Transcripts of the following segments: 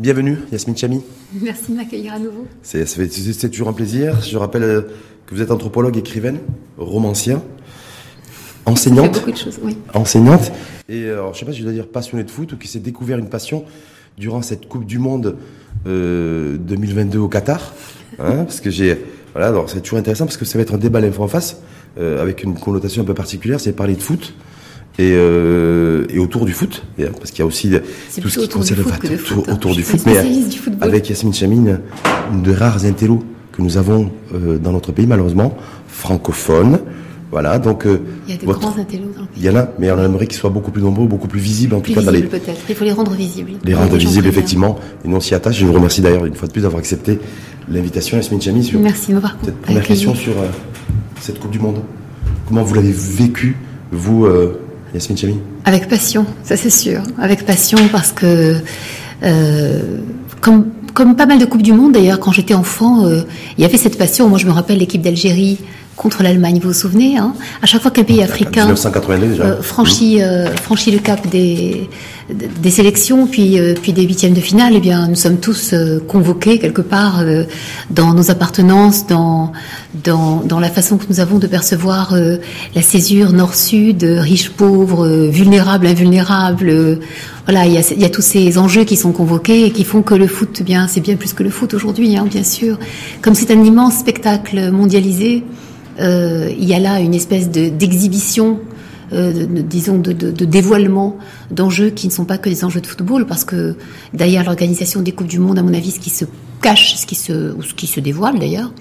Bienvenue, Yasmine Chami. Merci de m'accueillir à nouveau. C'est toujours un plaisir. Je rappelle euh, que vous êtes anthropologue, écrivaine, romancière, enseignante. beaucoup de choses, oui. Enseignante. Et euh, alors, je sais pas si je dois dire passionnée de foot ou qui s'est découvert une passion durant cette Coupe du Monde 2022 au Qatar. Hein, parce que j'ai. Voilà, alors c'est toujours intéressant parce que ça va être un débat l'info en face, avec une connotation un peu particulière, c'est parler de foot et, euh, et autour du foot, parce qu'il y a aussi tout ce qui concerne le foot, autour, du foot, mais avec Yasmine Chamine, une de rares intellos que nous avons euh, dans notre pays, malheureusement, francophone. Voilà, donc. Euh, il y a de grands intellos dans le pays. Il y en a, mais on aimerait qu'ils soient beaucoup plus nombreux, beaucoup plus visibles, en plus tout cas dans les. peut-être. Il faut les rendre visibles. Les rendre visibles, effectivement. Et nous, on s'y attache. Je vous remercie d'ailleurs une fois de plus d'avoir accepté l'invitation, Yasmine Chami, sur. Merci de m'avoir Cette première question sur cette Coupe du Monde. Comment vous l'avez vécu, vous, Avec passion, ça c'est sûr. Avec passion parce que, euh, comme, comme pas mal de Coupes du Monde d'ailleurs, quand j'étais enfant, euh, il y avait cette passion. Moi je me rappelle l'équipe d'Algérie contre l'Allemagne, vous vous souvenez hein? À chaque fois qu'un pays africain euh, franchit, euh, franchit le cap des, des sélections, puis, euh, puis des huitièmes de finale, eh bien, nous sommes tous convoqués quelque part dans nos appartenances, dans, dans, dans la façon que nous avons de percevoir la césure nord-sud, riche-pauvre, vulnérable, invulnérable. voilà, il y, a, il y, a, tous ces enjeux qui sont convoqués et qui font que le foot, eh bien, c'est bien plus que le foot aujourd'hui, hein, bien sûr. Comme c'est un immense spectacle mondialisé, il y a là une espèce d'exhibition euh, disons, de, dévoilement d'enjeux qui ne sont pas que des enjeux de football, parce que derrière l'organisation des Coupes du Monde, à mon avis, ce qui se cache, ce qui se, ou ce qui se dévoile d'ailleurs,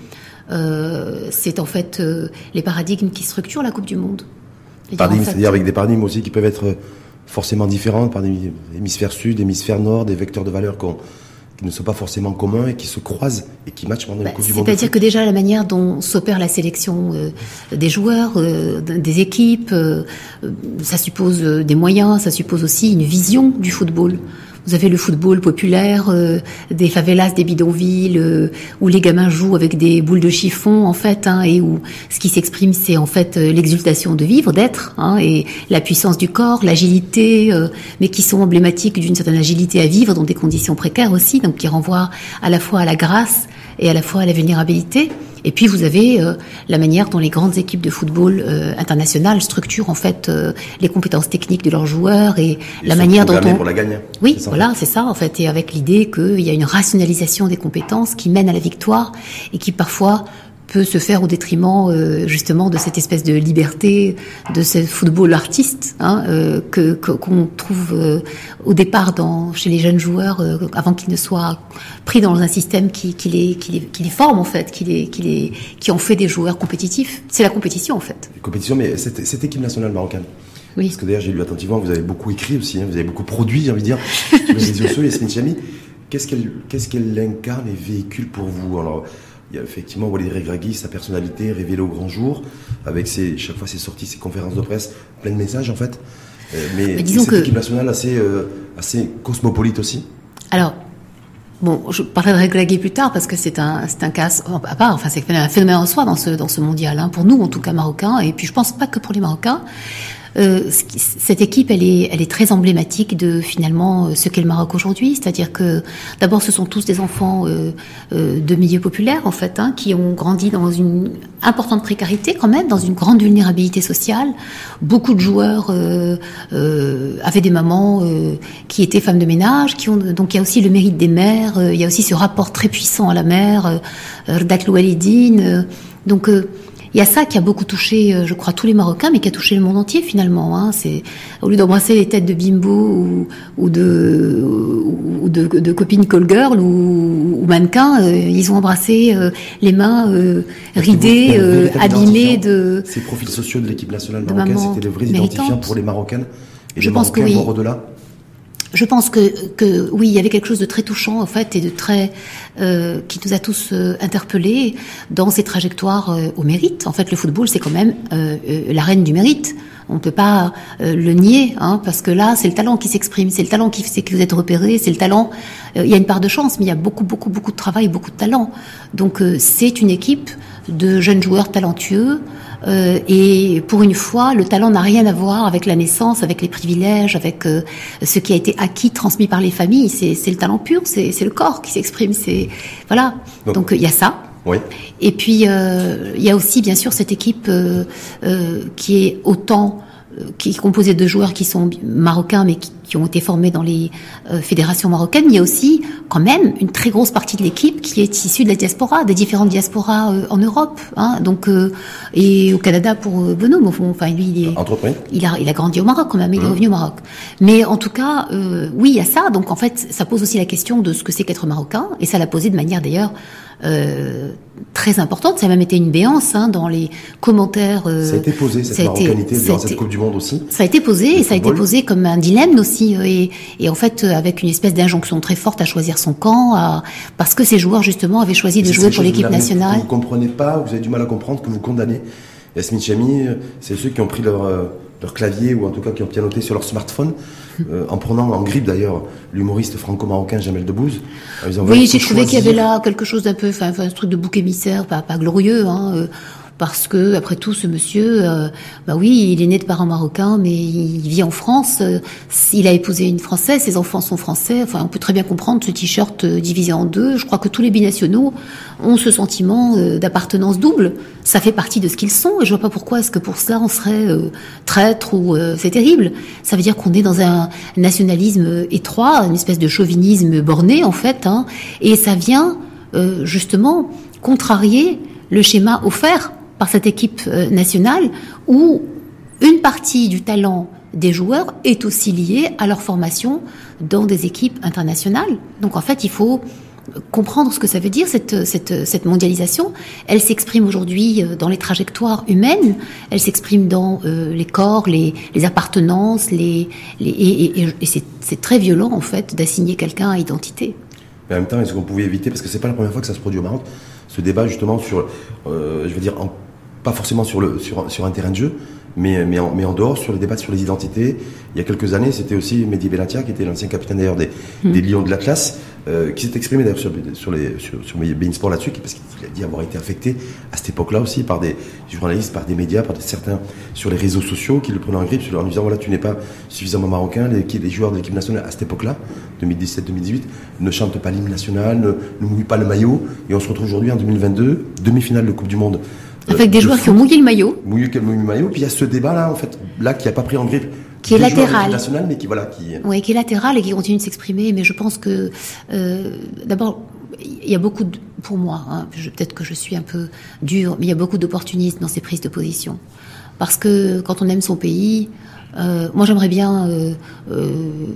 euh, c'est en fait les paradigmes qui structurent la Coupe du Monde. Paradigmes, c'est-à-dire avec des paradigmes aussi qui peuvent être forcément différents, par des hémisphères sud, hémisphère nord, des vecteurs de valeur qu'on qui ne sont pas forcément communs et qui se croisent et qui matchent pendant bah, Coupe du Monde. C'est-à-dire que déjà la manière dont s'opère la sélection euh, des joueurs, euh, des équipes, euh, ça suppose des moyens, ça suppose aussi une vision du football. Vous avez le football populaire, euh, des favelas, des bidonvilles, euh, où les gamins jouent avec des boules de chiffon en fait, hein, et où ce qui s'exprime c'est en fait euh, l'exultation de vivre, d'être, hein, et la puissance du corps, l'agilité, mais qui sont emblématiques d'une certaine agilité à vivre dans des conditions précaires aussi, donc qui renvoient à la fois à la grâce et à la fois à la vulnérabilité. Et puis vous avez euh, la manière dont les grandes équipes de football euh, internationales structurent en fait euh, les compétences techniques de leurs joueurs et la manière dont on pour la gagne. Oui, voilà, c'est ça en fait, et avec l'idée qu'il y a une rationalisation des compétences qui mène à la victoire et qui parfois peut se faire au détriment euh, justement de cette espèce de liberté, de ce football artiste hein, euh, que qu'on trouve euh, au départ dans chez les jeunes joueurs avant qu'ils ne soient pris dans un système qui, qui, les, qui, les, qui les forme en fait, qui les, qui les qui en fait des joueurs compétitifs. C'est la compétition en fait. Compétition, mais cette, cette équipe nationale marocaine. Oui. Parce que d'ailleurs j'ai lu attentivement, vous avez beaucoup écrit aussi, hein, vous avez beaucoup produit, j'ai envie de dire, sur les réseaux sociaux, Chami. Qu'est-ce qu'elle qu'est-ce qu'elle incarne et véhicule pour vous? Alors il y a effectivement Walid Regragui, sa personnalité révélée au grand jour, avec ses, chaque fois ses sorties, ses conférences de presse, plein de messages en fait. Euh, mais, mais disons cette que... équipe nationale assez, euh, assez cosmopolite aussi. Alors, bon, je parlerai de Regragui plus tard parce que c'est un, c'est un cas à part, enfin c'est un phénomène en soi dans ce, dans ce mondial, hein, pour nous en tout cas marocains, et puis je pense pas que pour les Marocains. Euh, cette équipe, elle est, elle est très emblématique de finalement euh, ce qu'est le Maroc aujourd'hui. C'est-à-dire que d'abord, ce sont tous des enfants euh, de milieux populaires en fait, hein, qui ont grandi dans une importante précarité quand même, dans une grande vulnérabilité sociale. Beaucoup de joueurs avaient des mamans qui étaient femmes de ménage, qui ont donc il y a aussi le mérite des mères. il y a aussi ce rapport très puissant à la mère, Rdat Loualidine. donc il y a ça qui a beaucoup touché, euh, je crois, tous les Marocains, mais qui a touché le monde entier finalement. Hein. C'est au lieu d'embrasser les têtes de bimbo ou, de ou de, copines call girl ou, ou mannequins, euh, ils ont embrassé euh, les mains ridées, abîmées de. Ces profils sociaux de l'équipe nationale marocaine, c'était les vrais identifiants pour les Marocaines. Et je les pense que oui. au-delà je pense que, que, oui, il y avait quelque chose de très touchant en fait et de très euh, qui nous a tous euh, interpellés dans ces trajectoires euh, au mérite. En fait, le football, c'est quand même euh, euh, la reine du mérite. On ne peut pas le nier, hein, parce que là, c'est le talent qui s'exprime, c'est le talent qui fait que vous êtes repéré, c'est le talent. il y a une part de chance, mais il y a beaucoup, beaucoup, beaucoup de travail, beaucoup de talent. Donc, c'est une équipe de jeunes joueurs talentueux Euh, et pour une fois, le talent n'a rien à voir avec la naissance, avec les privilèges, avec euh, ce qui a été acquis, transmis par les familles. C'est le talent pur, c'est le corps qui s'exprime. C'est voilà. Donc il y a ça. Oui. Et puis euh, il y a aussi bien sûr cette équipe qui est autant qui est composée de joueurs qui sont marocains mais qui, qui ont été formés dans les euh, fédérations marocaines, il y a aussi quand même une très grosse partie de l'équipe qui est issue de la diaspora, des différentes diasporas euh, en Europe. Hein, donc euh, et au Canada pour au fond. Enfin, lui, il est, il a, il a grandi au Maroc quand même, il est mmh. revenu au Maroc. Mais en tout cas, oui, il y a ça. Donc en fait, ça pose aussi la question de ce que c'est qu'être marocain, et ça l'a posé de manière d'ailleurs euh, très importante. Ça a même été une béance hein, dans les commentaires. Euh, ça a été posé, cette marocanité durant cette Coupe du Monde aussi. Ça a été posé, et ça a été posé comme un dilemme aussi. Euh, et, et en fait, euh, avec une espèce d'injonction très forte à choisir son camp, à, parce que ces joueurs, justement, avaient choisi de jouer pour l'équipe nationale. Vous ne comprenez pas, vous avez du mal à comprendre que vous condamnez. Yasmine Chami, c'est ceux qui ont pris leur, leur clavier, ou en tout cas qui ont pianoté sur leur smartphone, euh, en prenant en grippe d'ailleurs l'humoriste franco-marocain Jamel Debbouze. Oui, j'ai trouvé qu'il y avait là quelque chose d'un peu, enfin, un truc de bouc émissaire, pas, pas glorieux. Hein, euh, parce que après tout ce monsieur, euh, bah oui, il est né de parents marocains, mais il vit en France. Euh, il a épousé une française, ses enfants sont français. Enfin, on peut très bien comprendre ce t-shirt euh, divisé en deux. Je crois que tous les binationaux ont ce sentiment d'appartenance double. Ça fait partie de ce qu'ils sont, et je vois pas pourquoi est-ce que pour cela on serait traître ou c'est terrible. Ça veut dire qu'on est dans un nationalisme étroit, une espèce de chauvinisme borné en fait, hein, et ça vient justement contrarier le schéma offert par cette équipe euh, nationale où une partie du talent des joueurs est aussi liée à leur formation dans des équipes internationales. Donc en fait, il faut comprendre ce que ça veut dire, cette, mondialisation. Elle s'exprime aujourd'hui euh, dans les trajectoires humaines, elle s'exprime dans euh, les corps, les, les appartenances, et, c'est très violent en fait d'assigner quelqu'un à identité. Mais en même temps, est-ce qu'on pouvait éviter, parce que c'est pas la première fois que ça se produit au Maroc, ce débat justement sur, je veux dire, en pas forcément sur, le, sur, sur un terrain de jeu, mais, mais, en, mais en dehors, sur les débats sur les identités. Il y a quelques années, c'était aussi Mehdi Bellatia, qui était l'ancien capitaine d'ailleurs des, hmm. des Lions de l'Atlas, euh, qui s'est exprimé d'ailleurs sur, sur, les, sur, sur Sport là-dessus, parce qu'il a dit avoir été affecté à cette époque-là aussi par des journalistes, par des médias, par des, certains sur les réseaux sociaux qui le prenaient en grippe, en lui disant voilà, tu n'es pas suffisamment marocain, les, les joueurs de l'équipe nationale à cette époque-là, 2017-2018, ne chantent pas l'hymne national, ne, ne mouillent pas le maillot, et on se retrouve aujourd'hui en 2022, demi-finale de Coupe du Monde avec des joueurs qui ont mouillé le maillot. Mouillé, le maillot. Puis il y a ce débat-là, en fait, là, qui n'a pas pris en grippe. Qui est latéral. National, mais qui, voilà, qui... Oui, qui est latéral et qui continue de s'exprimer. Mais je pense que, euh, d'abord, il y a beaucoup, de, pour moi, hein, peut-être que je suis un peu dur, mais il y a beaucoup d'opportunistes dans ces prises de position. Parce que quand on aime son pays, euh, moi, j'aimerais bien euh, euh,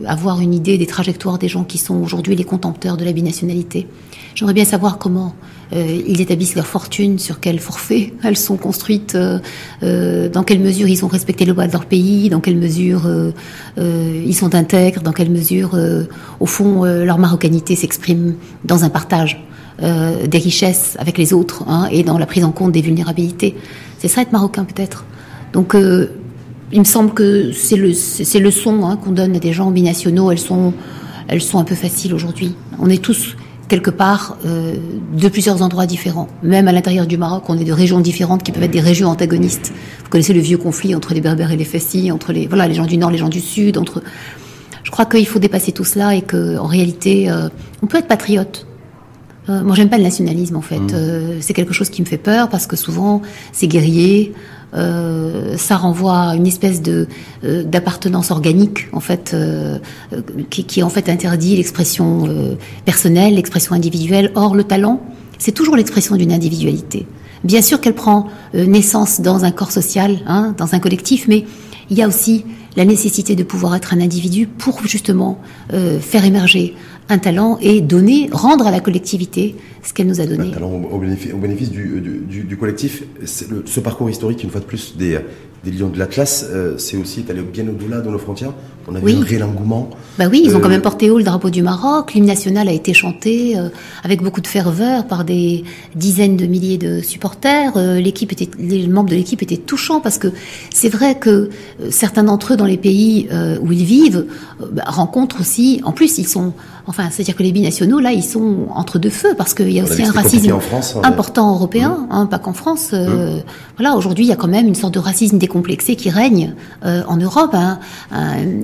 avoir une idée des trajectoires des gens qui sont aujourd'hui les contempteurs de la binationalité. J'aimerais bien savoir comment ils établissent leur fortune, sur quel forfait elles sont construites, dans quelle mesure ils ont respecté le droit de leur pays, dans quelle mesure ils sont intègres, dans quelle mesure, au fond, leur marocanité s'exprime dans un partage. des richesses avec les autres hein, et dans la prise en compte des vulnérabilités. C'est ça être marocain peut-être? Donc il me semble que c'est le, ces leçons hein, qu'on donne à des gens binationaux, elles sont, elles sont un peu faciles aujourd'hui. On est tous quelque part euh, de plusieurs endroits différents. Même à l'intérieur du Maroc, on est de régions différentes qui peuvent être des régions antagonistes. Vous connaissez le vieux conflit entre les Berbères et les Fessis, entre les voilà les gens du Nord, les gens du Sud. Entre, je crois qu'il faut dépasser tout cela et que en réalité, euh, on peut être patriote. Euh, moi, j'aime pas le nationalisme en fait. Mmh. Euh, c'est quelque chose qui me fait peur parce que souvent, c'est guerrier. Euh, ça renvoie à une espèce de euh, d'appartenance organique en fait euh, qui, en fait interdit l'expression personnelle, l'expression individuelle. Or le talent, c'est toujours l'expression d'une individualité. Bien sûr qu'elle prend naissance dans un corps social, hein, dans un collectif, mais il y a aussi la nécessité de pouvoir être un individu pour justement faire émerger un talent et donner, rendre à la collectivité ce qu'elle nous a donné. Un talent au bénéfice, du, du, du, collectif. ce parcours historique, une fois de plus, des, des Lions de l'Atlas, euh, c'est aussi allé bien au-delà de nos frontières. On a vu un réel engouement. Bah oui, ils ont quand euh, même porté haut le drapeau du Maroc. L'hymne national a été chanté euh, avec beaucoup de ferveur par des dizaines de milliers de supporters. l'équipe était, les membres de l'équipe étaient touchants parce que c'est vrai que certains d'entre eux dans les pays où ils vivent bah, rencontrent aussi. En plus, ils sont enfin, c'est-à-dire que les binationaux, là, ils sont entre deux feux parce qu'il y a aussi un racisme hein, important européen, mmh. hein, pas qu'en France. Euh, mmh. Voilà, aujourd'hui, il y a quand même une sorte de racisme décomplexé qui règne euh, en Europe, hein,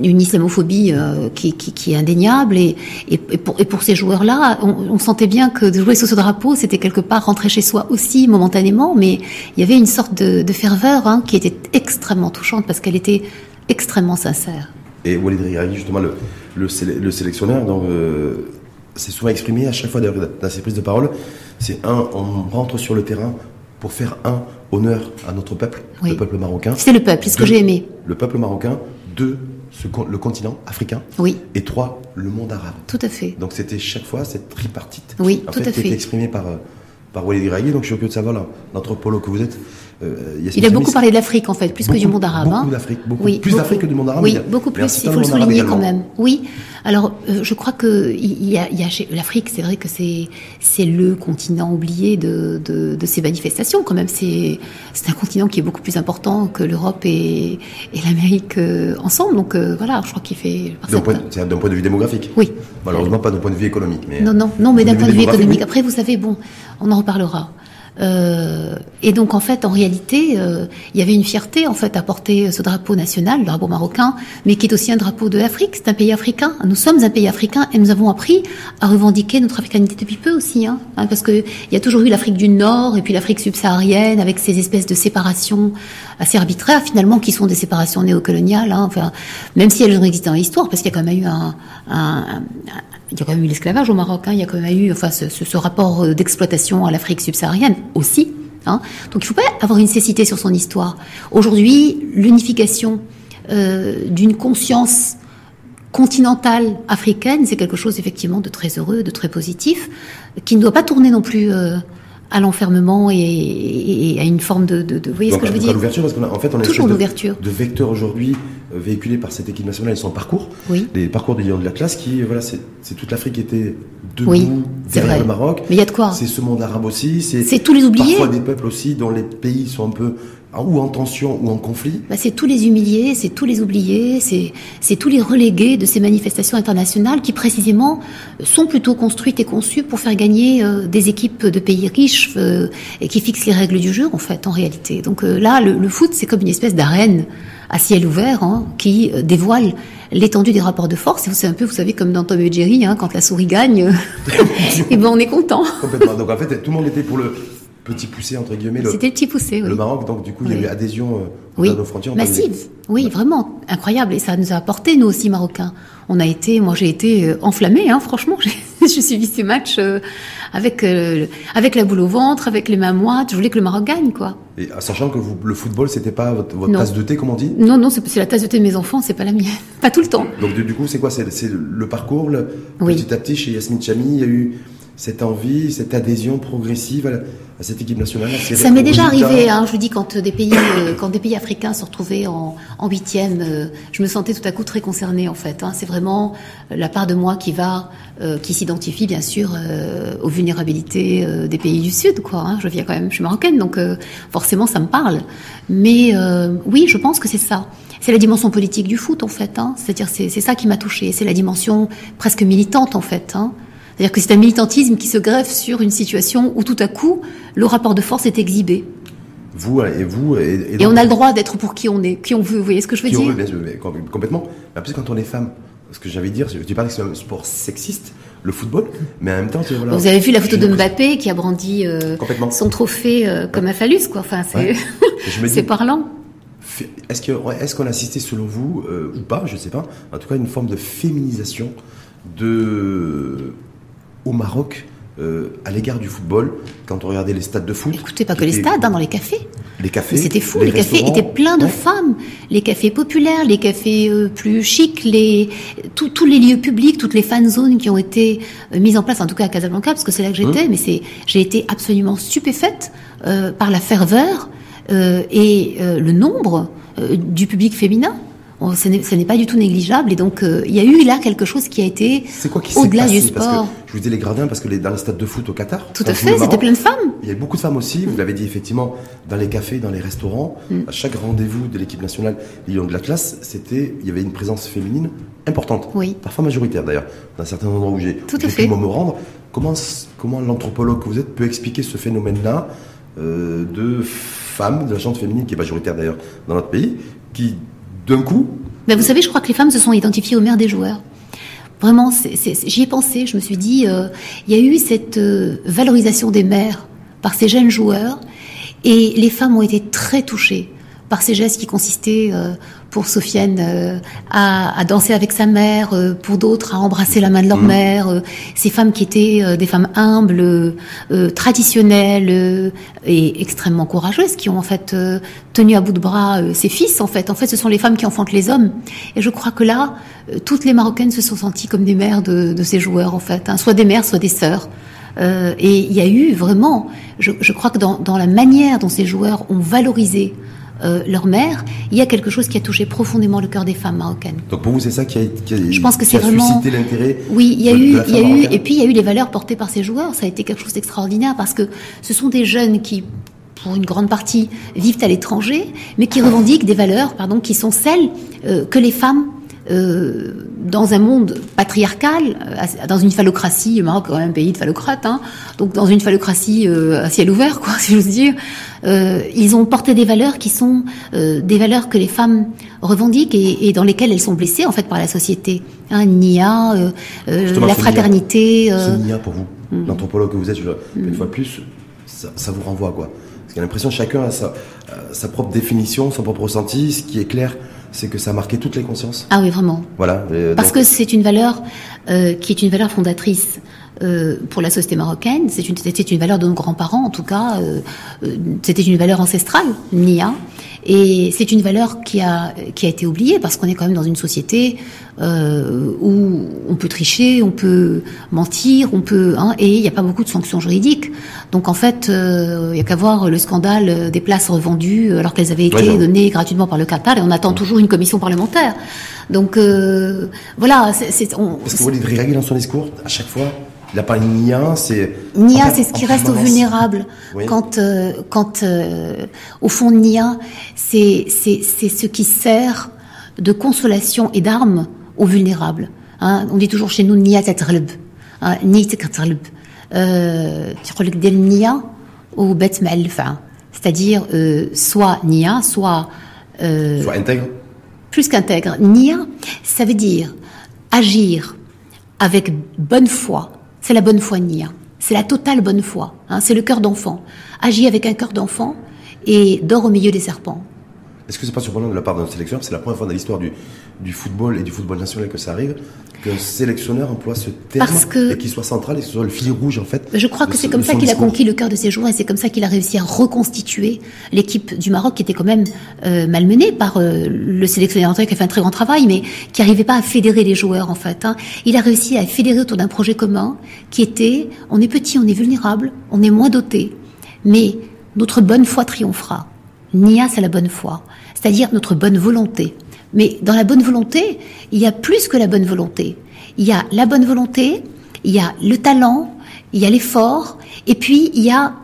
une islamophobie euh, qui, qui, qui, est indéniable. Et, et, pour, et pour, ces joueurs-là, on, on, sentait bien que de jouer sous ce drapeau, c'était quelque part rentrer chez soi aussi momentanément, mais il y avait une sorte de, de ferveur hein, qui était extrêmement touchante parce qu'elle était extrêmement sincère. Et Walid justement, le, le, sélectionneur, donc, euh, souvent exprimé à chaque fois dans ses prises de parole. C'est un, on rentre sur le terrain pour faire un honneur à notre peuple, le peuple marocain. C'est le peuple, c'est ce que j'ai aimé. Le peuple marocain. Deux, ce, le continent africain. Oui. Et trois, le monde arabe. Tout à fait. Donc c'était chaque fois cette tripartite. Oui, tout à fait. Qui était exprimée par, euh, par Walid Regragui. Donc je suis curieux de savoir, l'anthropologue que vous êtes, euh, il a beaucoup parlé de l'Afrique en fait, plus que du monde arabe. Beaucoup hein. d'Afrique, beaucoup, oui, plus d'Afrique que du monde arabe. Oui, beaucoup plus. Il faut le souligner quand même. Oui. Alors, euh, je crois que il y a, a l'Afrique, c'est vrai que c'est c'est le continent oublié de, de, de ces manifestations. Quand même, c'est c'est un continent qui est beaucoup plus important que l'Europe et, et l'Amérique euh, ensemble. Donc voilà, je crois qu'il fait. C'est d'un point de vue démographique. Oui. Malheureusement, pas d'un point de vue économique. Mais non, non, non, mais d'un point de vue économique. Après, vous savez, bon, on en reparlera. Euh, et donc en fait, en réalité, euh, il y avait une fierté en fait à porter ce drapeau national, le drapeau marocain, mais qui est aussi un drapeau de l'Afrique. C'est un pays africain. Nous sommes un pays africain et nous avons appris à revendiquer notre africanité depuis peu aussi, hein, hein parce que il y a toujours eu l'Afrique du Nord et puis l'Afrique subsaharienne avec ces espèces de séparations assez arbitraires finalement qui sont des séparations néocoloniales. Hein, enfin, même si elles ont existé dans l'histoire, parce qu'il y a quand même eu un, un, il y a quand même eu l'esclavage au Maroc, hein, il y a quand même eu enfin, ce, ce, rapport euh, d'exploitation à l'Afrique subsaharienne aussi. Hein. Donc il ne faut pas avoir une cécité sur son histoire. Aujourd'hui, l'unification euh, d'une conscience continentale africaine, c'est quelque chose effectivement de très heureux, de très positif, qui ne doit pas tourner non plus euh, à l'enfermement et, à une forme de, de, de vous voyez ce que je veux dire? l'ouverture parce qu'en fait on a toujours l'ouverture de, vecteurs aujourd'hui véhiculés par cette équipe nationale et son parcours. Oui. les parcours des lions de la classe qui voilà c'est toute l'Afrique qui était debout derrière le Maroc. Mais il y a de quoi c'est ce monde arabe aussi c'est tous les oubliés. parfois des peuples aussi dont les pays sont un peu ou en tension ou en conflit bah, C'est tous les humiliés, c'est tous les oubliés, c'est tous les relégués de ces manifestations internationales qui précisément sont plutôt construites et conçues pour faire gagner euh, des équipes de pays riches euh, et qui fixent les règles du jeu en fait en réalité. Donc euh, là, le, foot c'est comme une espèce d'arène à ciel ouvert hein, qui dévoile l'étendue des rapports de force. C'est un peu, vous savez, comme dans Tom et Jerry, hein, quand la souris gagne, et eh ben on est content. Complètement. Donc en fait, tout le monde était pour le petit poussé entre guillemets. C'était le petit poussé, oui. Le Maroc, donc du coup, il y a eu adhésion euh, oui. nos frontières. Massive, oui, vraiment incroyable. Et ça nous a apporté nous aussi Marocains. On a été, moi j'ai été euh, enflammée, hein, franchement. je suis suivi ces matchs euh, avec avec la boule au ventre, avec les mains moites. Je voulais que le Maroc gagne, quoi. Et sachant que vous, le football, c'était pas votre, tasse de thé, comme on dit? Non, non, c'est la tasse de thé de mes enfants, c'est pas la mienne, pas tout le temps. Donc du, coup, c'est quoi? C'est le parcours, le, petit à petit chez Yasmine Chami, il y a eu cette envie, cette adhésion progressive à, cette équipe nationale Ça m'est déjà arrivé, hein, je vous dis, quand des pays, euh, quand des pays africains se retrouvaient en, huitième, euh, je me sentais tout à coup très concernée en fait. Hein. C'est vraiment la part de moi qui va, euh, qui s'identifie bien sûr aux vulnérabilités des pays du Sud, quoi. Hein. Je viens quand même, je suis marocaine, donc forcément ça me parle. Mais oui, je pense que c'est ça. C'est la dimension politique du foot en fait. C'est-à-dire c'est ça qui m'a touchée. C'est la dimension presque militante en fait. Hein. C'est-à-dire que c'est un militantisme qui se greffe sur une situation où tout à coup, le rapport de force est exhibé. Vous et vous. Et, et, on a le droit d'être pour qui on est, qui on veut. Vous voyez ce que je veux dire Complètement. Mais plus quand on est femme. Ce que j'avais dire, je dis pas que c'est un sport sexiste, le football, mais en même temps, voilà, Vous avez vu la photo de Mbappé qui a brandi euh, son trophée euh, comme un phallus, quoi. Enfin, c'est parlant. Est-ce qu'on est qu'on a assisté, selon vous, euh, ou pas, je ne sais pas, en tout cas, une forme de féminisation de au Maroc euh, à l'égard du football quand on regardait les stades de foot. Écoutez, pas que les stades, hein, dans les cafés. Les cafés. C'était fou, les, cafés étaient pleins de femmes. Les cafés populaires, les cafés euh, plus chics, les tous les lieux publics, toutes les fan zones qui ont été euh, mises en place, en tout cas à Casablanca, parce que c'est là que j'étais. Hein mais c'est, j'ai été absolument stupéfaite par la ferveur et le nombre du public féminin ce n'est pas du tout négligeable. Et donc, euh, il y a eu là quelque chose qui a été au-delà du sport. je vous disais les gradins parce que les, dans les stades de foot au Qatar. Tout à fait, c'était plein de femmes. Il y a beaucoup de femmes aussi. Vous l'avez dit effectivement, dans les cafés, dans les restaurants, mm. à chaque rendez-vous de l'équipe nationale Lyon de la classe, c'était, il y avait une présence féminine importante. Oui. Parfois majoritaire d'ailleurs, dans certains endroits où j'ai pu me rendre. Comment, comment l'anthropologue que vous êtes peut expliquer ce phénomène-là euh, de femmes, de la gente féminine qui est majoritaire d'ailleurs dans notre pays, qui d'un coup. Mais vous savez, je crois que les femmes se sont identifiées aux mères des joueurs. Vraiment, j'y ai pensé. Je me suis dit, euh, il y a eu cette euh, valorisation des mères par ces jeunes joueurs, et les femmes ont été très touchées par ces gestes qui consistaient euh, pour Sofiane euh, à, danser avec sa mère, euh, pour d'autres à embrasser la main de leur mmh. mère, ces femmes qui étaient des femmes humbles, traditionnelles et extrêmement courageuses, qui ont en fait tenu à bout de bras ces fils. En fait, en fait, ce sont les femmes qui enfantent les hommes. Et je crois que là, toutes les Marocaines se sont senties comme des mères de, de ces joueurs, en fait, hein. soit des mères, soit des sœurs. et il y a eu vraiment, je, je crois que dans, dans, la manière dont ces joueurs ont valorisé euh, leur mère, il y a quelque chose qui a touché profondément le cœur des femmes marocaines. Donc pour vous, c'est ça qui a, qui Je pense que c'est vraiment... suscité l'intérêt. Oui, il y a eu, il y a eu, et puis il y a eu les valeurs portées par ces joueurs. Ça a été quelque chose d'extraordinaire parce que ce sont des jeunes qui pour une grande partie, vivent à l'étranger, mais qui revendiquent des valeurs, pardon, qui sont celles euh, que les femmes euh, dans un monde patriarcal, euh, dans une phallocratie, le Maroc est quand même un pays de phallocrates, hein, donc dans une phallocratie euh, à ciel ouvert, quoi, si j'ose dire, euh, ils ont porté des valeurs qui sont des valeurs que les femmes revendiquent et, et, dans lesquelles elles sont blessées en fait par la société. Hein, Nia, la fraternité. C'est Nia pour vous, mm. l'anthropologue que vous êtes, une fois plus, ça, ça vous renvoie quoi Parce qu'il y a l'impression que chacun a sa, sa propre définition, son propre ressenti, ce qui est clair c'est que ça a marqué toutes les consciences. Ah oui, vraiment. Voilà. Parce que c'est une valeur euh, qui est une valeur fondatrice. Euh, pour la société marocaine, c'est une, c'était une valeur de nos grands-parents, en tout cas, euh, euh c'était une valeur ancestrale, Nia, et c'est une valeur qui a qui a été oubliée parce qu'on est quand même dans une société euh, où on peut tricher, on peut mentir, on peut hein, et il n'y a pas beaucoup de sanctions juridiques. Donc en fait, euh, il n'y a qu'à voir le scandale des places revendues alors qu'elles avaient été données gratuitement par le Qatar et on attend toujours une commission parlementaire. Donc euh, voilà, c'est. On, Parce que vous voulez dans son discours à chaque fois? Pas une Nia, c'est. Nia, c'est ce qui reste aux vulnérables. Quand, euh, quand euh, au fond, Nia, c'est c'est c'est ce qui sert de consolation et d'arme aux vulnérables. Hein. On dit toujours chez nous Nia tatrlb, Nia tatrlb. Tu Nia ou bet c'est-à-dire euh, soit Nia, soit. Soit intègre. Plus qu'intègre. Nia, ça veut dire agir avec bonne foi, c'est la bonne foi Nia. C'est la totale bonne foi. Hein. c'est le cœur d'enfant. Agis avec un cœur d'enfant et dors au milieu des serpents. Est-ce que c'est pas surprenant de la part d'un sélectionneur C'est la première fois dans l'histoire du, du, football et du football national que ça arrive qu'un sélectionneur emploie ce terme et qu'il soit central et que ce soit le fil rouge en fait. Je crois que c'est comme ça qu'il a conquis le cœur de ses joueurs et c'est comme ça qu'il a réussi à reconstituer l'équipe du Maroc qui était quand même euh, malmenée par euh, le sélectionneur qui a fait un très grand travail mais qui n'arrivait pas à fédérer les joueurs en fait. Hein. Il a réussi à fédérer autour d'un projet commun qui était on est petit, on est vulnérable, on est moins doté, mais notre bonne foi triomphera. Nia, c'est la bonne foi c'est-à-dire notre bonne volonté. Mais dans la bonne volonté, il y a plus que la bonne volonté. Il y a la bonne volonté, il y a le talent, il y a l'effort, et puis il y a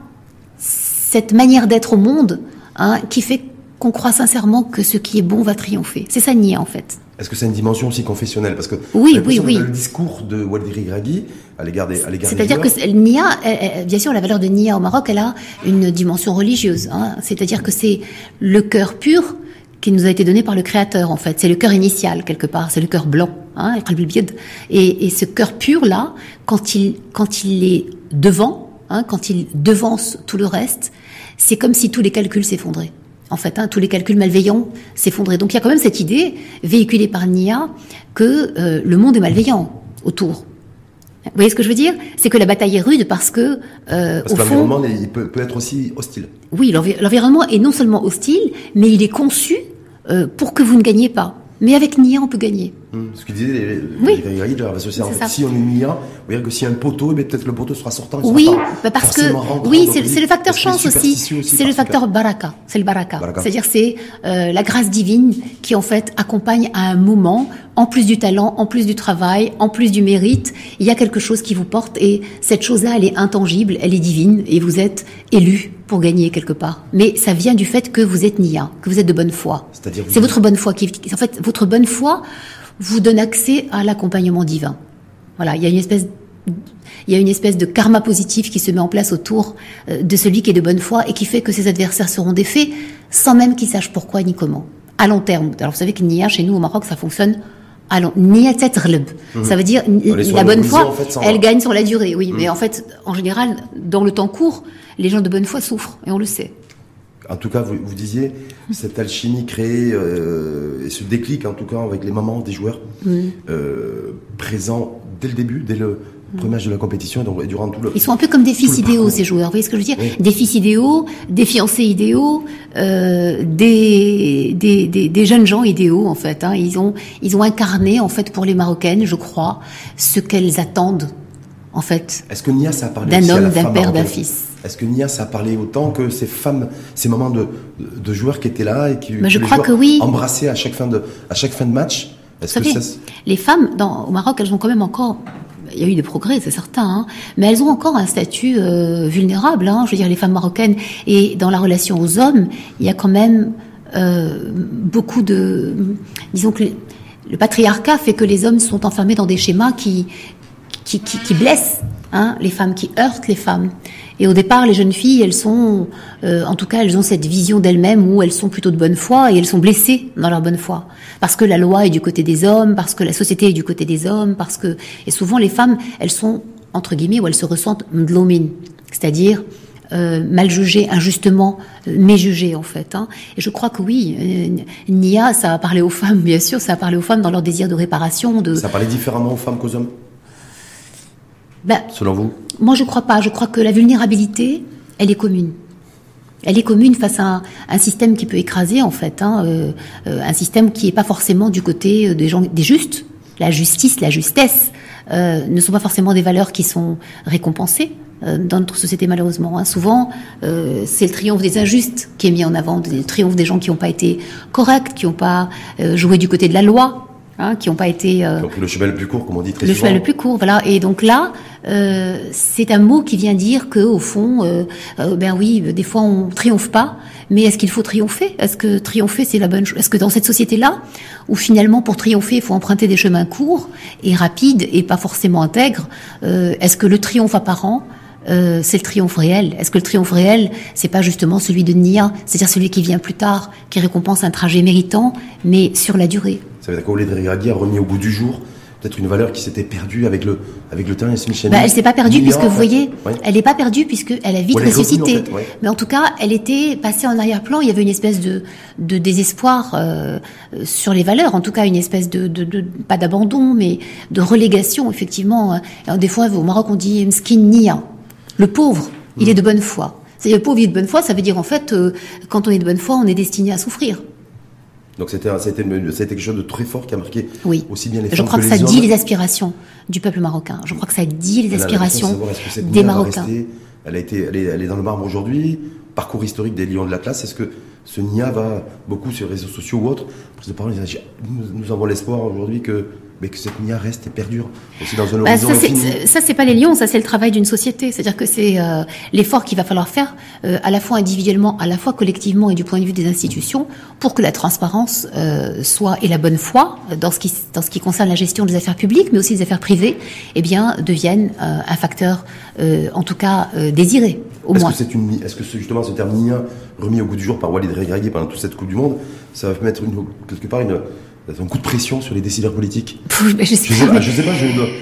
cette manière d'être au monde hein, qui fait qu'on croit sincèrement que ce qui est bon va triompher. C'est ça nier en fait. Est-ce que c'est une dimension aussi confessionnelle? Parce que oui, oui, oui. le discours de Waldiri Graghi à l'égard des, à l'égard C'est-à-dire que Nia, bien sûr, la valeur de Nia au Maroc, elle a une dimension religieuse. Hein. C'est-à-dire que c'est le cœur pur qui nous a été donné par le Créateur, en fait. C'est le cœur initial, quelque part. C'est le cœur blanc, hein, et, et ce cœur pur-là, quand il, quand il est devant, hein, quand il devance tout le reste, c'est comme si tous les calculs s'effondraient. En fait, hein, tous les calculs malveillants s'effondraient. Donc il y a quand même cette idée, véhiculée par Nia, que euh, le monde est malveillant autour. Vous voyez ce que je veux dire? C'est que la bataille est rude parce que, euh, parce au que l'environnement peut, peut, être aussi hostile. Oui, l'environnement est non seulement hostile, mais il est conçu euh, pour que vous ne gagnez pas. Mais avec Nia, on peut gagner. Hum, ce que disait les, oui. si on est Nia, vous voyez que s'il y a un poteau, eh peut-être le poteau sera sortant. oui, bah, parce que oui, c'est le facteur chance aussi. C'est le facteur baraka. C'est le baraka. C'est-à-dire c'est euh, la grâce divine qui en fait accompagne à un moment, en plus du talent, en plus du travail, en plus du mérite, il y a quelque chose qui vous porte et cette chose-là, elle est intangible, elle est divine et vous êtes élu pour gagner quelque part. Mais ça vient du fait que vous êtes Nia, que vous êtes de bonne foi. C'est votre bonne foi qui, en fait, votre bonne foi vous donne accès à l'accompagnement divin. Voilà, il y a une espèce il y a une espèce de karma positif qui se met en place autour euh, de celui qui est de bonne foi et qui fait que ses adversaires seront défaits sans même qu'ils sachent pourquoi ni comment. À long terme. Alors vous savez que Nia, chez nous au Maroc, ça fonctionne à long Nia mmh. Ça veut dire la bonne foi, elle gagne sur la durée, oui. Mais mmh. en fait, en général, dans le temps court, les gens de bonne foi souffrent et on le sait en tout cas, vous, vous disiez, cette alchimie créée euh, et ce déclic, en tout cas, avec les mamans des joueurs, euh, présents dès le début, dès le premier match de la compétition, et durant tout le. Ils sont un peu comme des fils idéaux, ces joueurs. Vous voyez ce que je veux dire Des fils idéaux, des fiancés idéaux, euh, des, des, des, jeunes gens idéaux, en fait. Hein. Ils ont ils ont incarné, en fait, pour les Marocaines, je crois, ce qu'elles attendent, en fait. Est-ce que Nia, ça a parlé d'un homme, d'un père, d'un fils est-ce que Nia, ça a parlé autant que ces femmes, ces moments de, de joueurs qui étaient là et qui Mais je crois que oui. embrassaient à chaque fin de, à chaque fin de match? Est-ce que ça... Les femmes, dans, au Maroc, elles ont quand même encore il y a eu des progrès, c'est certain, hein, mais elles ont encore un statut euh, vulnérable. Hein, je veux dire, les femmes marocaines et dans la relation aux hommes, il y a quand même euh, beaucoup de, disons que le patriarcat fait que les hommes sont enfermés dans des schémas qui qui, qui, qui blessent hein, les femmes, qui heurtent les femmes. Et au départ, les jeunes filles, elles sont, euh, en tout cas, elles ont cette vision d'elles-mêmes où elles sont plutôt de bonne foi et elles sont blessées dans leur bonne foi. Parce que la loi est du côté des hommes, parce que la société est du côté des hommes, parce que... Et souvent, les femmes, elles sont, entre guillemets, où elles se ressentent mdlomin, c'est-à-dire euh, mal jugées, injustement euh, méjugées, en fait. Hein. Et je crois que oui, Nia, ça a parlé aux femmes, bien sûr, ça a parlé aux femmes dans leur désir de réparation. De... Ça parlait différemment aux femmes qu'aux hommes? Ben, Selon vous Moi, je crois pas. Je crois que la vulnérabilité, elle est commune. Elle est commune face à un, système qui peut écraser, en fait, hein, euh, euh, un système qui n'est pas forcément du côté des gens, des justes. La justice, la justesse euh, ne sont pas forcément des valeurs qui sont récompensées dans notre société malheureusement. Hein. Souvent, c'est le triomphe des injustes qui est mis en avant, le triomphe des gens qui n'ont pas été corrects, qui n'ont pas joué du côté de la loi, Hein, qui n'ont pas été. Euh, donc le cheval le plus court, comme on dit très le souvent. Le cheval le plus court, voilà. Et donc là, euh, c'est un mot qui vient dire que au fond, euh, ben oui, des fois on triomphe pas, mais est-ce qu'il faut triompher? Est-ce que triompher c'est la bonne chose Est-ce que dans cette société-là, où finalement pour triompher il faut emprunter des chemins courts et rapides et pas forcément intègres, est-ce que le triomphe apparent euh, c'est le triomphe réel? Est-ce que le triomphe réel, c'est pas justement celui de Nia, c'est-à-dire celui qui vient plus tard, qui récompense un trajet méritant, mais sur la durée? Ça veut dire qu'Olédrigadi a remis au bout du jour peut-être une valeur qui s'était perdue avec le avec le temps et bah, Elle s'est pas perdue puisque vous voyez, elle n'est pas perdue puisque elle a vite ressuscité. Mais en tout cas, elle était passée en arrière-plan. Il y avait une espèce de de désespoir euh, sur les valeurs, en tout cas une espèce de, de, de pas d'abandon, mais de relégation effectivement. des fois, au Maroc, on dit skin nia. Le pauvre, il est de bonne foi. C'est-à-dire, le pauvre, il est de bonne foi, ça veut dire en fait, euh, quand on est de bonne foi, on est destiné à souffrir. Donc c'était quelque chose de très fort qui a marqué oui. aussi bien les femmes Je crois que, ça dit les aspirations du peuple marocain. Je crois que ça dit les aspirations des Marocains. elle, a été, elle, est, elle est dans le marbre aujourd'hui. Parcours historique des Lions de l'Atlas. Est-ce que ce NIA va beaucoup sur les réseaux sociaux ou autres? Nous, nous avons l'espoir aujourd'hui que mais que cette MIA reste et perdure aussi dans un bah, horizon Ça, c'est pas les lions, ça c'est le travail d'une société. C'est-à-dire que c'est euh, l'effort qu'il va falloir faire, euh, à la fois individuellement, à la fois collectivement et du point de vue des institutions, pour que la transparence euh, soit et la bonne foi dans ce qui dans ce qui concerne la gestion des affaires publiques, mais aussi des affaires privées, eh bien deviennent un facteur, en tout cas désiré. Au est-ce moins. Que c'est une, est-ce que justement ce terme MIA remis au goût du jour par Walid Regragui pendant toute cette Coupe du Monde, ça va mettre une, quelque part une un coup de pression sur les décideurs politiques je, sais sais pas, je, sais pas,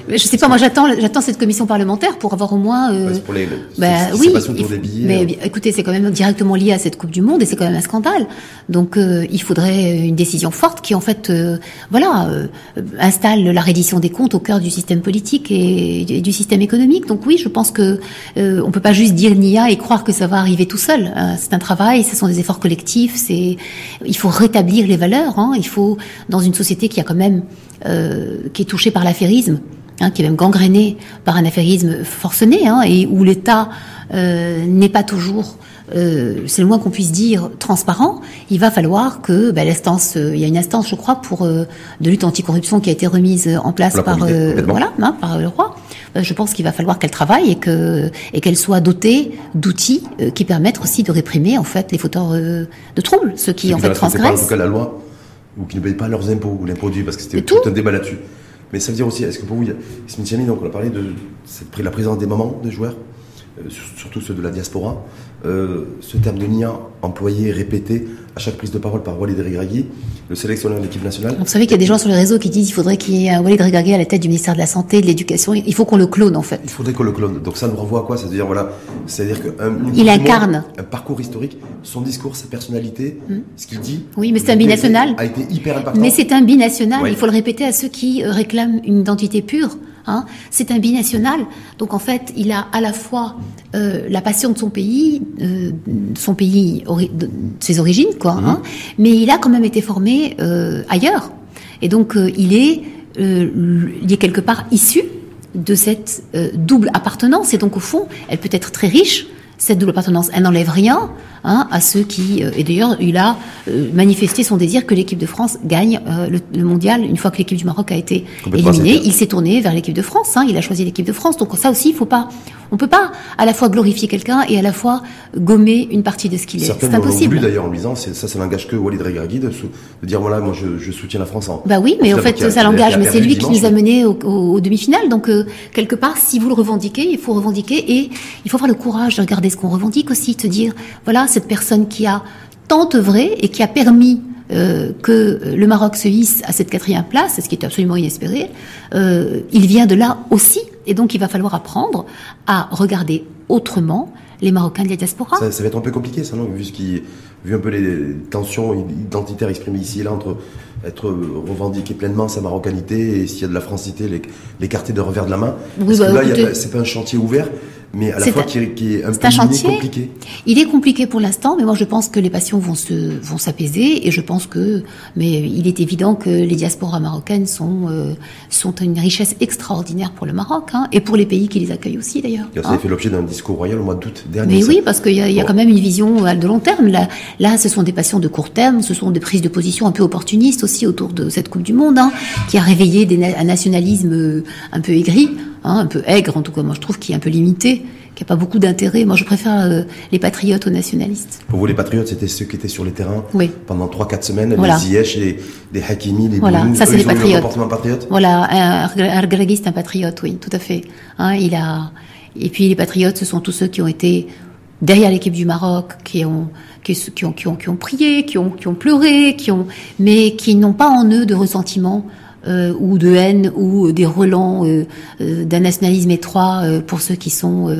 je, sais pas. Moi, j'attends, j'attends cette commission parlementaire pour avoir au moins. Euh, pour les, bah, oui. des billets, mais euh. écoutez, c'est quand même directement lié à cette Coupe du Monde et c'est quand même un scandale. Donc, euh, il faudrait une décision forte qui, en fait, euh, voilà, installe la reddition des comptes au cœur du système politique et, du système économique. Donc, oui, je pense que on peut pas juste dire NIA et croire que ça va arriver tout seul. c'est un travail, ce sont des efforts collectifs. C'est, il faut rétablir les valeurs. Hein, il faut dans une société qui a quand même, qui est touchée par l'affairisme, hein, qui est même gangrénée par un affairisme forcené, hein, et où l'État n'est pas toujours euh, c'est le moins qu'on puisse dire, transparent, il va falloir que bah, l'instance, euh, il y a une instance, je crois, pour euh, de lutte anticorruption qui a été remise en place par voilà, hein, par le roi. je pense qu'il va falloir qu'elle travaille et que et qu'elle soit dotée d'outils qui permettent aussi de réprimer en fait les fauteurs de troubles, ceux qui en fait transgressent. Pas, la loi ou qui ne payent pas leurs impôts ou l'impôt parce que c'était tout, un débat là-dessus. Mais ça veut dire aussi, est-ce que pour vous, Smith donc on a parlé de la présence des mamans de joueurs, surtout ceux de la diaspora. Euh, ce terme de lien employé, répété à chaque prise de parole par Walid Regragui, le sélectionneur de l'équipe nationale. Vous savez qu'il y a des gens sur les réseaux qui disent qu'il faudrait qu'il y ait Walid Regragui à la tête du ministère de la Santé, de l'Éducation. Il faut qu'on le clone en fait. Il faudrait qu'on le clone. Donc ça nous renvoie à quoi? C'est-à-dire voilà, c'est-à-dire qu'un il incarne un parcours historique, son discours, sa personnalité, hmm. ce qu'il dit. Oui, mais c'est un binational. A été hyper impactant. Mais c'est un binational. Il faut le répéter à ceux qui euh, réclament une identité pure. Hein. C'est un binational. Donc en fait, il a à la fois euh, la passion de son pays, euh, son pays, de ses origines, quoi. Hein. Mhm. mais il a quand même été formé euh, ailleurs. Et donc il est, il est quelque part issu de cette double appartenance. Et donc au fond, elle peut être très riche. Cette double appartenance, elle n'enlève rien Hein, à ceux qui. Euh, et d'ailleurs, il a euh, manifesté son désir que l'équipe de France gagne euh, le, mondial une fois que l'équipe du Maroc a été éliminée. Il s'est tourné vers l'équipe de France. Hein, il a choisi l'équipe de France. Donc ça aussi, il faut pas. On peut pas à la fois glorifier quelqu'un et à la fois gommer une partie de ce qu'il est. C'est impossible. d'ailleurs en disant, ça, ça n'engage que Walid Regragui de, de, dire voilà, moi je, je, soutiens la France. En, bah oui, mais en fait, ça l'engage. Mais c'est lui qui nous a menés aux demi-finales. Donc quelque part, si vous le revendiquez, il faut revendiquer et il faut avoir le courage de regarder ce qu'on revendique aussi, de dire voilà, cette personne qui a tant œuvré et qui a permis euh, que le Maroc se hisse à cette quatrième place, ce qui est absolument inespéré, euh, il vient de là aussi. Et donc il va falloir apprendre à regarder autrement les Marocains de la diaspora. Ça, va être un peu compliqué, ça, non vu, qui, vu un peu les tensions identitaires exprimées ici et là entre être revendiquer pleinement sa marocanité et s'il y a de la francité, l'écarter de revers de la main. Oui, bah, là, c'est pas un chantier ouvert mais à la fois qui est, un, peu compliqué. Il est compliqué pour l'instant, mais moi je pense que les passions vont se vont s'apaiser et je pense que mais il est évident que les diasporas marocaines sont euh, sont une richesse extraordinaire pour le Maroc hein, et pour les pays qui les accueillent aussi d'ailleurs. Ça a hein. fait l'objet d'un discours royal au mois d'août dernier. Mais oui, parce qu'il y a, y a quand même une vision euh, de long terme. Là, là, ce sont des passions de court terme, ce sont des prises de position un peu opportunistes aussi autour de cette Coupe du Monde, hein, qui a réveillé des, un nationalisme euh, un peu aigri. Hein, un peu aigre en tout cas, moi je trouve qu'il est un peu limité, qui n'a pas beaucoup d'intérêt. Moi je préfère euh, les patriotes aux nationalistes. Pour vous les patriotes, c'était ceux qui étaient sur les terrains pendant 3-4 semaines, les Ziyech, les, les Hakimi, les Voilà, ça c'est les patriotes. Voilà, un, un un patriote, oui, tout à fait. Hein, il a... Et puis les patriotes, ce sont tous ceux qui ont été derrière l'équipe du Maroc, qui ont, qui, qui, ont, qui, ont, qui ont prié, qui ont, qui ont pleuré, qui ont, mais qui n'ont pas en eux de ressentiment euh, ou de haine ou des relents euh, euh, d'un nationalisme étroit pour ceux qui sont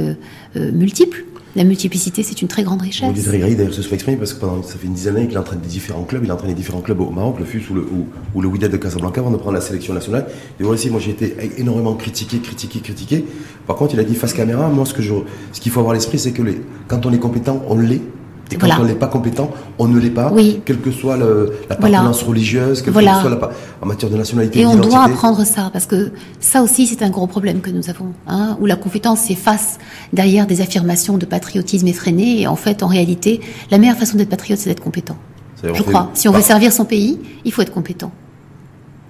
multiples. La multiplicité, c'est une très grande richesse. Vous Grégory, d'ailleurs, se soit exprimé parce que ça fait une dizaine d'années qu'il entraîne des différents clubs. Il entraîne différents clubs au Maroc, le FUS ou le, ou, le Wydad de Casablanca avant de prendre la sélection nationale. Et aussi, moi, j'ai été énormément critiqué, critiqué, critiqué. Par contre, il a dit face caméra, moi, ce que je, qu'il faut avoir à l'esprit, c'est que les, quand on est compétent, on l'est. Et quand on n'est pas compétent, on ne l'est pas, oui. quelle que soit le, la pertinence religieuse, quelle que soit la, en matière de nationalité. Et on doit apprendre ça, parce que ça aussi, c'est un gros problème que nous avons, hein, où la compétence s'efface derrière des affirmations de patriotisme effréné. Et en fait, en réalité, la meilleure façon d'être patriote, c'est d'être compétent. Je crois. Si on veut servir son pays, il faut être compétent.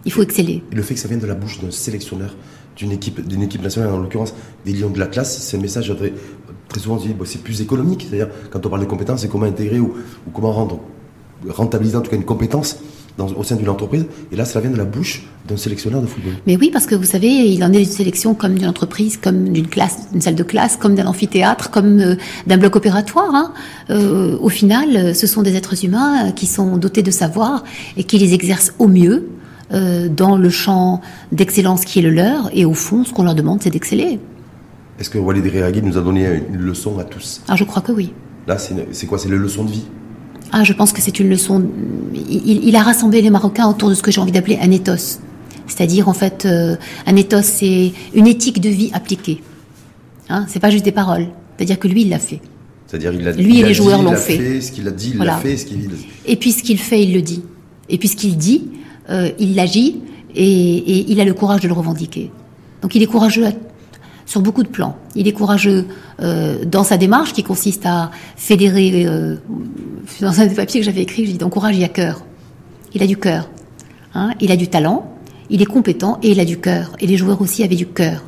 Il faut exceller. Et le fait que ça vienne de la bouche d'un sélectionneur d'une équipe, d'une équipe nationale, en l'occurrence des Lions de la classe, c'est un message très, souvent dit, c'est plus économique. C'est-à-dire, quand on parle des compétences, c'est comment intégrer ou, comment rendre, rentabiliser en tout cas une compétence au sein d'une entreprise. Et là, cela vient de la bouche d'un sélectionneur de football. Mais oui, parce que vous savez, il en est d'une sélection comme d'une entreprise, comme d'une classe, d'une salle de classe, comme d'un amphithéâtre, comme euh, d'un bloc opératoire. Hein. Euh, au final, ce sont des êtres humains qui sont dotés de savoir et qui les exercent au mieux. Euh, dans le champ d'excellence qui est le leur, et au fond, ce qu'on leur demande, c'est d'exceller. Est-ce que Walid Reagui nous a donné une leçon à tous? Ah, je crois que oui. Là, c'est quoi? C'est la leçon de vie? Ah, je pense que c'est une leçon. Il, a rassemblé les Marocains autour de ce que j'ai envie d'appeler un ethos. C'est-à-dire, en fait, euh, un ethos, c'est une éthique de vie appliquée. Hein, c'est pas juste des paroles. C'est-à-dire que lui, il l'a fait. C'est-à-dire, il a, lui et les joueurs l'ont fait. Ce qu'il a dit, il l'a fait. Ce. Et puis, ce qu'il fait, il le dit. Et puis, ce qu'il dit, il l'agit et, il a le courage de le revendiquer. Donc il est courageux sur beaucoup de plans. Il est courageux dans sa démarche qui consiste à fédérer. dans un des papiers que j'avais écrit, je dis donc courage, il y a cœur. Il a du cœur. Hein, il a du talent, il est compétent et il a du cœur. Et les joueurs aussi avaient du cœur.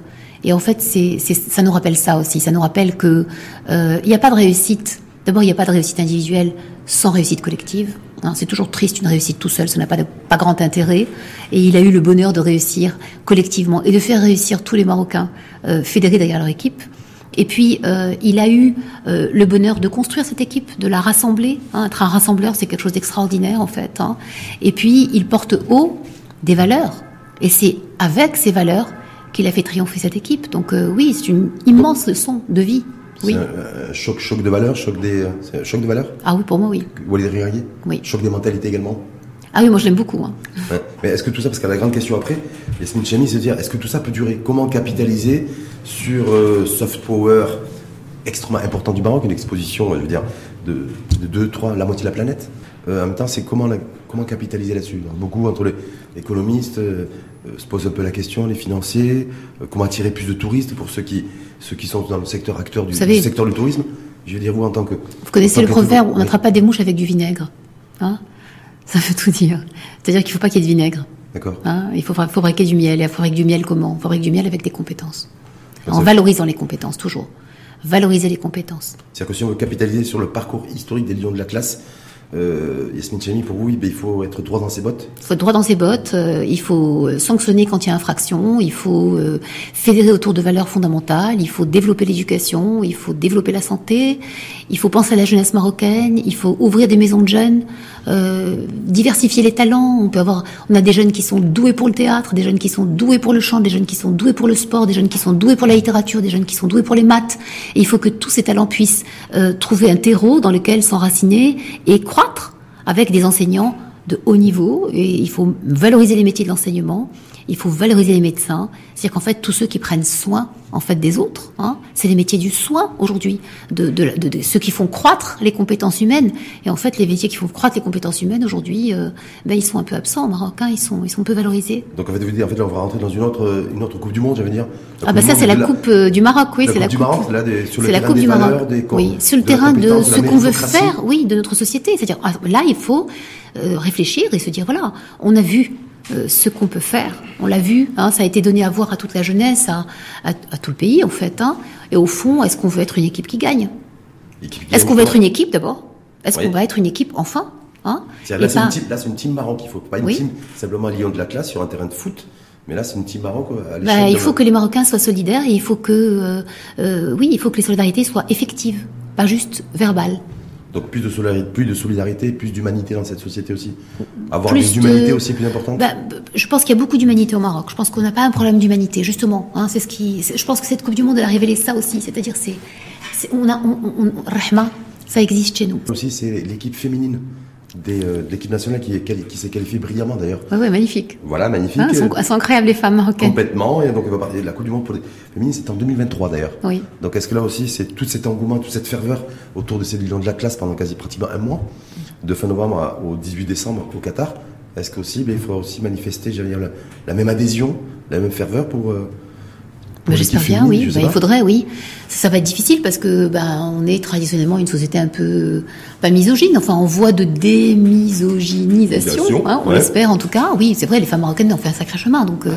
Et en fait, ça nous rappelle ça aussi. Ça nous rappelle que euh, il n'y a pas de réussite. D'abord, il n'y a pas de réussite individuelle sans réussite collective. Hein, c'est toujours triste une réussite tout seul, ça n'a pas, pas grand intérêt. Et il a eu le bonheur de réussir collectivement et de faire réussir tous les Marocains euh, fédérés derrière leur équipe. Et puis, euh, il a eu euh, le bonheur de construire cette équipe, de la rassembler. Hein. Être un rassembleur, c'est quelque chose d'extraordinaire, en fait. Hein. Et puis, il porte haut des valeurs. Et c'est avec ces valeurs qu'il a fait triompher cette équipe. Donc oui, c'est une immense leçon de vie. Oui. Un, choc, choc de valeurs, choc des, choc de valeurs. Ah oui, pour moi oui. Walid Oui. Choc des mentalités également. Ah oui, moi je l'aime beaucoup. Hein. Mais est-ce que tout ça, parce que la grande question après, Yasmine Chami, c'est de dire, est-ce que tout ça peut durer? Comment capitaliser sur euh, soft power extrêmement important du Maroc, une exposition, je veux dire, de, de 2, 3, la moitié de la planète? Euh, En même temps, c'est comment, comment capitaliser là-dessus? Beaucoup, entre les économistes, euh, se pose un peu la question, les financiers, euh, comment attirer plus de touristes pour ceux qui, ceux qui sont dans le secteur acteur du, secteur du tourisme. Je veux dire, vous en tant que. Vous connaissez le proverbe, on n'attrape pas des mouches avec du vinaigre. Hein Ça veut tout dire. C'est-à-dire qu'il ne faut pas qu'il y ait de vinaigre. D'accord. Hein il faut fabriquer du miel. Et fabriquer du miel comment? On fabrique du miel avec des compétences. En valorisant les compétences, toujours. Valoriser les compétences. C'est-à-dire que si on veut capitaliser sur le parcours historique des lions de la classe, euh, Yasmine Chami, pour vous, il faut être droit dans ses bottes Il faut être droit dans ses bottes, euh, il faut euh, sanctionner quand il y a infraction, il faut euh, fédérer autour de valeurs fondamentales, il faut développer l'éducation, il faut développer la santé, il faut penser à la jeunesse marocaine, il faut ouvrir des maisons de jeunes, diversifier les talents. On peut avoir, on a des jeunes qui sont doués pour le théâtre, des jeunes qui sont doués pour le chant, des jeunes qui sont doués pour le sport, des jeunes qui sont doués pour la littérature, des jeunes qui sont doués pour les maths. Et il faut que tous ces talents puissent trouver un terreau dans lequel s'enraciner et croire avec des enseignants de haut niveau. Et il faut valoriser les métiers de l'enseignement, il faut valoriser les médecins, c'est-à-dire qu'en fait tous ceux qui prennent soin en fait des autres, hein, c'est les métiers du soin aujourd'hui, de, de, de, ceux qui font croître les compétences humaines et en fait les métiers qui font croître les compétences humaines aujourd'hui, euh, ben, ils sont un peu absents au Maroc, hein, ils sont ils sont peu valorisés. Donc en fait vous dites en fait on va rentrer dans une autre une autre coupe du monde, j'allais dire. Ah bah ça c'est la coupe euh, du Maroc, oui, c'est la coupe. C'est la coupe du Maroc. oui, sur le terrain de ce qu'on veut faire, oui, de notre société, c'est-à-dire ah, là il faut euh, réfléchir et se dire voilà, on a vu euh, ce qu'on peut faire. On l'a vu, hein, ça a été donné à voir à toute la jeunesse, à, à, tout le pays en fait. Hein. Et au fond, est-ce qu'on veut être une équipe qui gagne Est-ce qu'on veut être une équipe d'abord? Est-ce qu'on va être une équipe enfin hein? Là, c'est une, une team Maroc. Il faut pas une team simplement Lyon de la classe sur un terrain de foot. Mais là, c'est une team Maroc à bah, Il faut que les Marocains soient solidaires et il faut que, euh, euh, oui, il faut que les solidarités soient effectives, pas juste verbales. Donc plus de solidarité, plus de solidarité, plus d'humanité dans cette société aussi. Avoir plus des humanités aussi plus importantes. Bah, je pense qu'il y a beaucoup d'humanité au Maroc. Je pense qu'on n'a pas un problème d'humanité, justement. Hein, c'est ce qui. Je pense que cette Coupe du Monde elle a révélé ça aussi. C'est-à-dire, c'est, on a, on, rahma, ça existe chez nous. Aussi, c'est l'équipe féminine. Euh, de l'équipe nationale qui, qui s'est qualifiée brillamment d'ailleurs. Oui, ouais, magnifique. Voilà, magnifique. Hein, elles, sont, incroyables les femmes marocaines. Complètement, et donc on va parler de la Coupe du Monde pour les féminines, c'est en 2023 d'ailleurs. Oui. Donc est-ce que là aussi, c'est tout cet engouement, toute cette ferveur autour de ces lions de la classe pendant quasi pratiquement un mois, de fin novembre au 18 décembre au Qatar, est-ce qu'aussi, ben, il faudra aussi manifester, j'allais dire, la, même adhésion, la même ferveur pour... Euh, J'espère bien, oui. Bah, il faudrait, oui. Ça, va être difficile parce que ben, on est traditionnellement une société un peu pas misogyne, enfin en voie de démisogynisation. Hein, on l'espère en tout cas. Oui, c'est vrai, les femmes marocaines ont fait un sacré chemin, donc euh,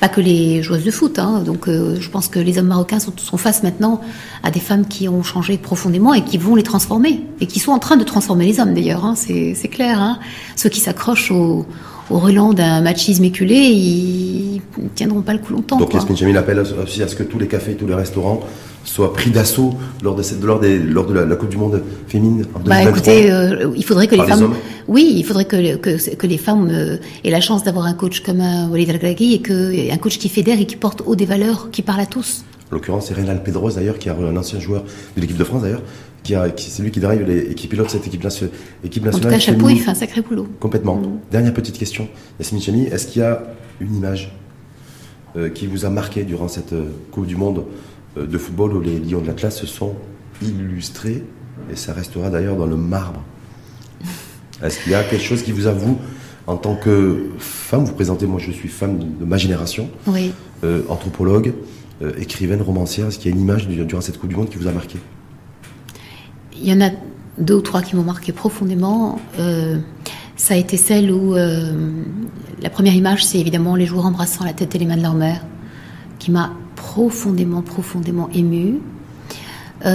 pas que les joueuses de foot. Hein, donc euh, je pense que les hommes marocains sont, sont, face maintenant à des femmes qui ont changé profondément et qui vont les transformer et qui sont en train de transformer les hommes d'ailleurs. Hein, c'est clair. Ceux qui s'accrochent au au relan d'un machisme éculé, ils ne tiendront pas le coup longtemps. Donc Yasmine Jamil appelle aussi à ce que tous les cafés, tous les restaurants soient pris d'assaut lors de cette, lors, des, lors de la, Coupe du Monde féminine en 2023. Bah écoutez, euh, il faudrait que les femmes, oui, il faudrait que, que, que les femmes euh, aient la chance d'avoir un coach comme un Walid al et que un coach qui fédère et qui porte haut des valeurs, qui parle à tous. En l'occurrence, c'est Reynald Pedros d'ailleurs, qui est un ancien joueur de l'équipe de France d'ailleurs, qui, c'est lui qui drive les, et qui pilote cette équipe, équipe nationale. En tout cas, chapeau, il fait un sacré boulot. Complètement. Mm. Dernière petite question, Yassine Chami, est-ce qu'il y a une image euh, qui vous a marqué durant cette Coupe du Monde de football où les Lions de la classe se sont illustrés et ça restera d'ailleurs dans le marbre Est-ce qu'il y a quelque chose qui vous a, vous, En tant que femme, vous présentez, moi je suis femme de ma génération, oui. Euh, anthropologue, euh, écrivaine, romancière. Est-ce qu'il y a une image durant cette Coupe du Monde qui vous a marqué? Il y en a deux ou trois qui m'ont marqué profondément. Euh, ça a été celle où la première image, c'est évidemment les joueurs embrassant la tête et les mains de leur mère, qui m'a profondément, profondément émue. il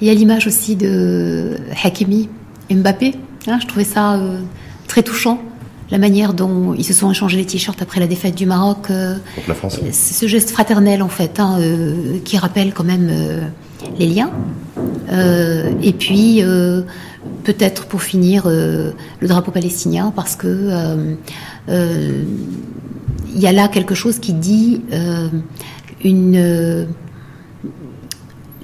y a l'image aussi de Hakimi, Mbappé. Hein, je trouvais ça très touchant la manière dont ils se sont échangés les t-shirts après la défaite du Maroc. Euh, la France. Ce geste fraternel, en fait, hein, euh, qui rappelle quand même euh, les liens. et puis, peut-être pour finir, le drapeau palestinien, parce que il y a là quelque chose qui dit une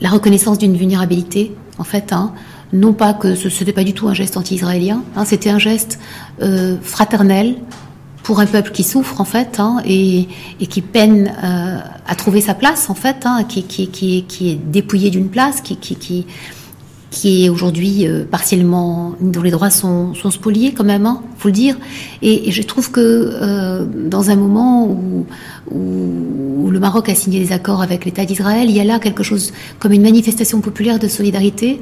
la reconnaissance d'une vulnérabilité, en fait, hein, non pas que ce n'était pas du tout un geste anti-israélien, hein, c'était un geste euh, fraternel pour un peuple qui souffre en fait hein, et, qui peine euh, à trouver sa place en fait, qui, qui, qui, est dépouillé d'une place, qui, qui, est aujourd'hui euh, partiellement dont les droits sont, sont spoliés quand même, hein, faut le dire. Et, je trouve que dans un moment où, où, le Maroc a signé des accords avec l'État d'Israël, il y a là quelque chose comme une manifestation populaire de solidarité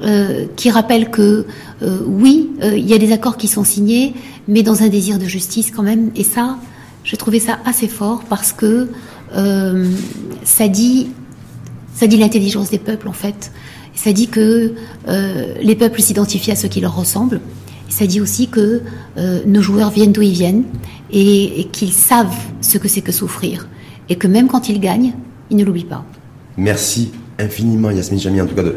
euh, qui rappelle que euh, oui, euh, il y a des accords qui sont signés, mais dans un désir de justice quand même. Et ça, j'ai trouvé ça assez fort parce que ça dit, ça dit l'intelligence des peuples en fait. Ça dit que les peuples s'identifient à ceux qui leur ressemblent. Et ça dit aussi que nos joueurs viennent d'où ils viennent et, et qu'ils savent ce que c'est que souffrir. Et que même quand ils gagnent, ils ne l'oublient pas. Merci infiniment Yasmine Jami en tout cas de,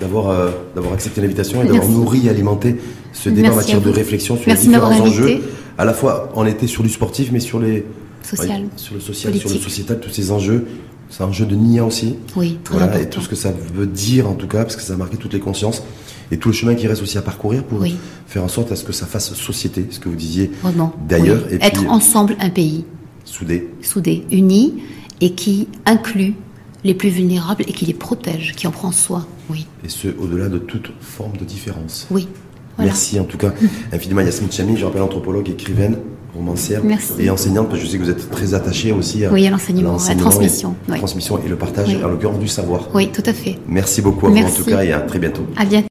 d'avoir euh, d'avoir accepté l'invitation et d'avoir nourri et alimenté ce débat en matière de réflexion sur les différents enjeux. À la fois, on était sur du sportif, mais sur les social, sur le social, sur le sociétal, tous ces enjeux. C'est un jeu de Nia aussi. Oui, très voilà, Et tout ce que ça veut dire en tout cas, parce que ça a marqué toutes les consciences et tout le chemin qui reste aussi à parcourir pour faire en sorte à ce que ça fasse société, ce que vous disiez d'ailleurs. Être ensemble un pays. Soudé. Soudé, uni et qui inclut les plus vulnérables et qui les protège, qui en prend soin. Oui. Et ce, au-delà de toute forme de différence. Oui. Merci en tout cas infiniment Yasmine Chami, je rappelle anthropologue, écrivaine, romancière et enseignante, parce que je sais que vous êtes très attachée aussi à, oui, l'enseignement, à la transmission. La transmission et le partage, en l'occurrence du savoir. Oui, tout à fait. Merci beaucoup à vous en tout cas et à très bientôt. À bientôt.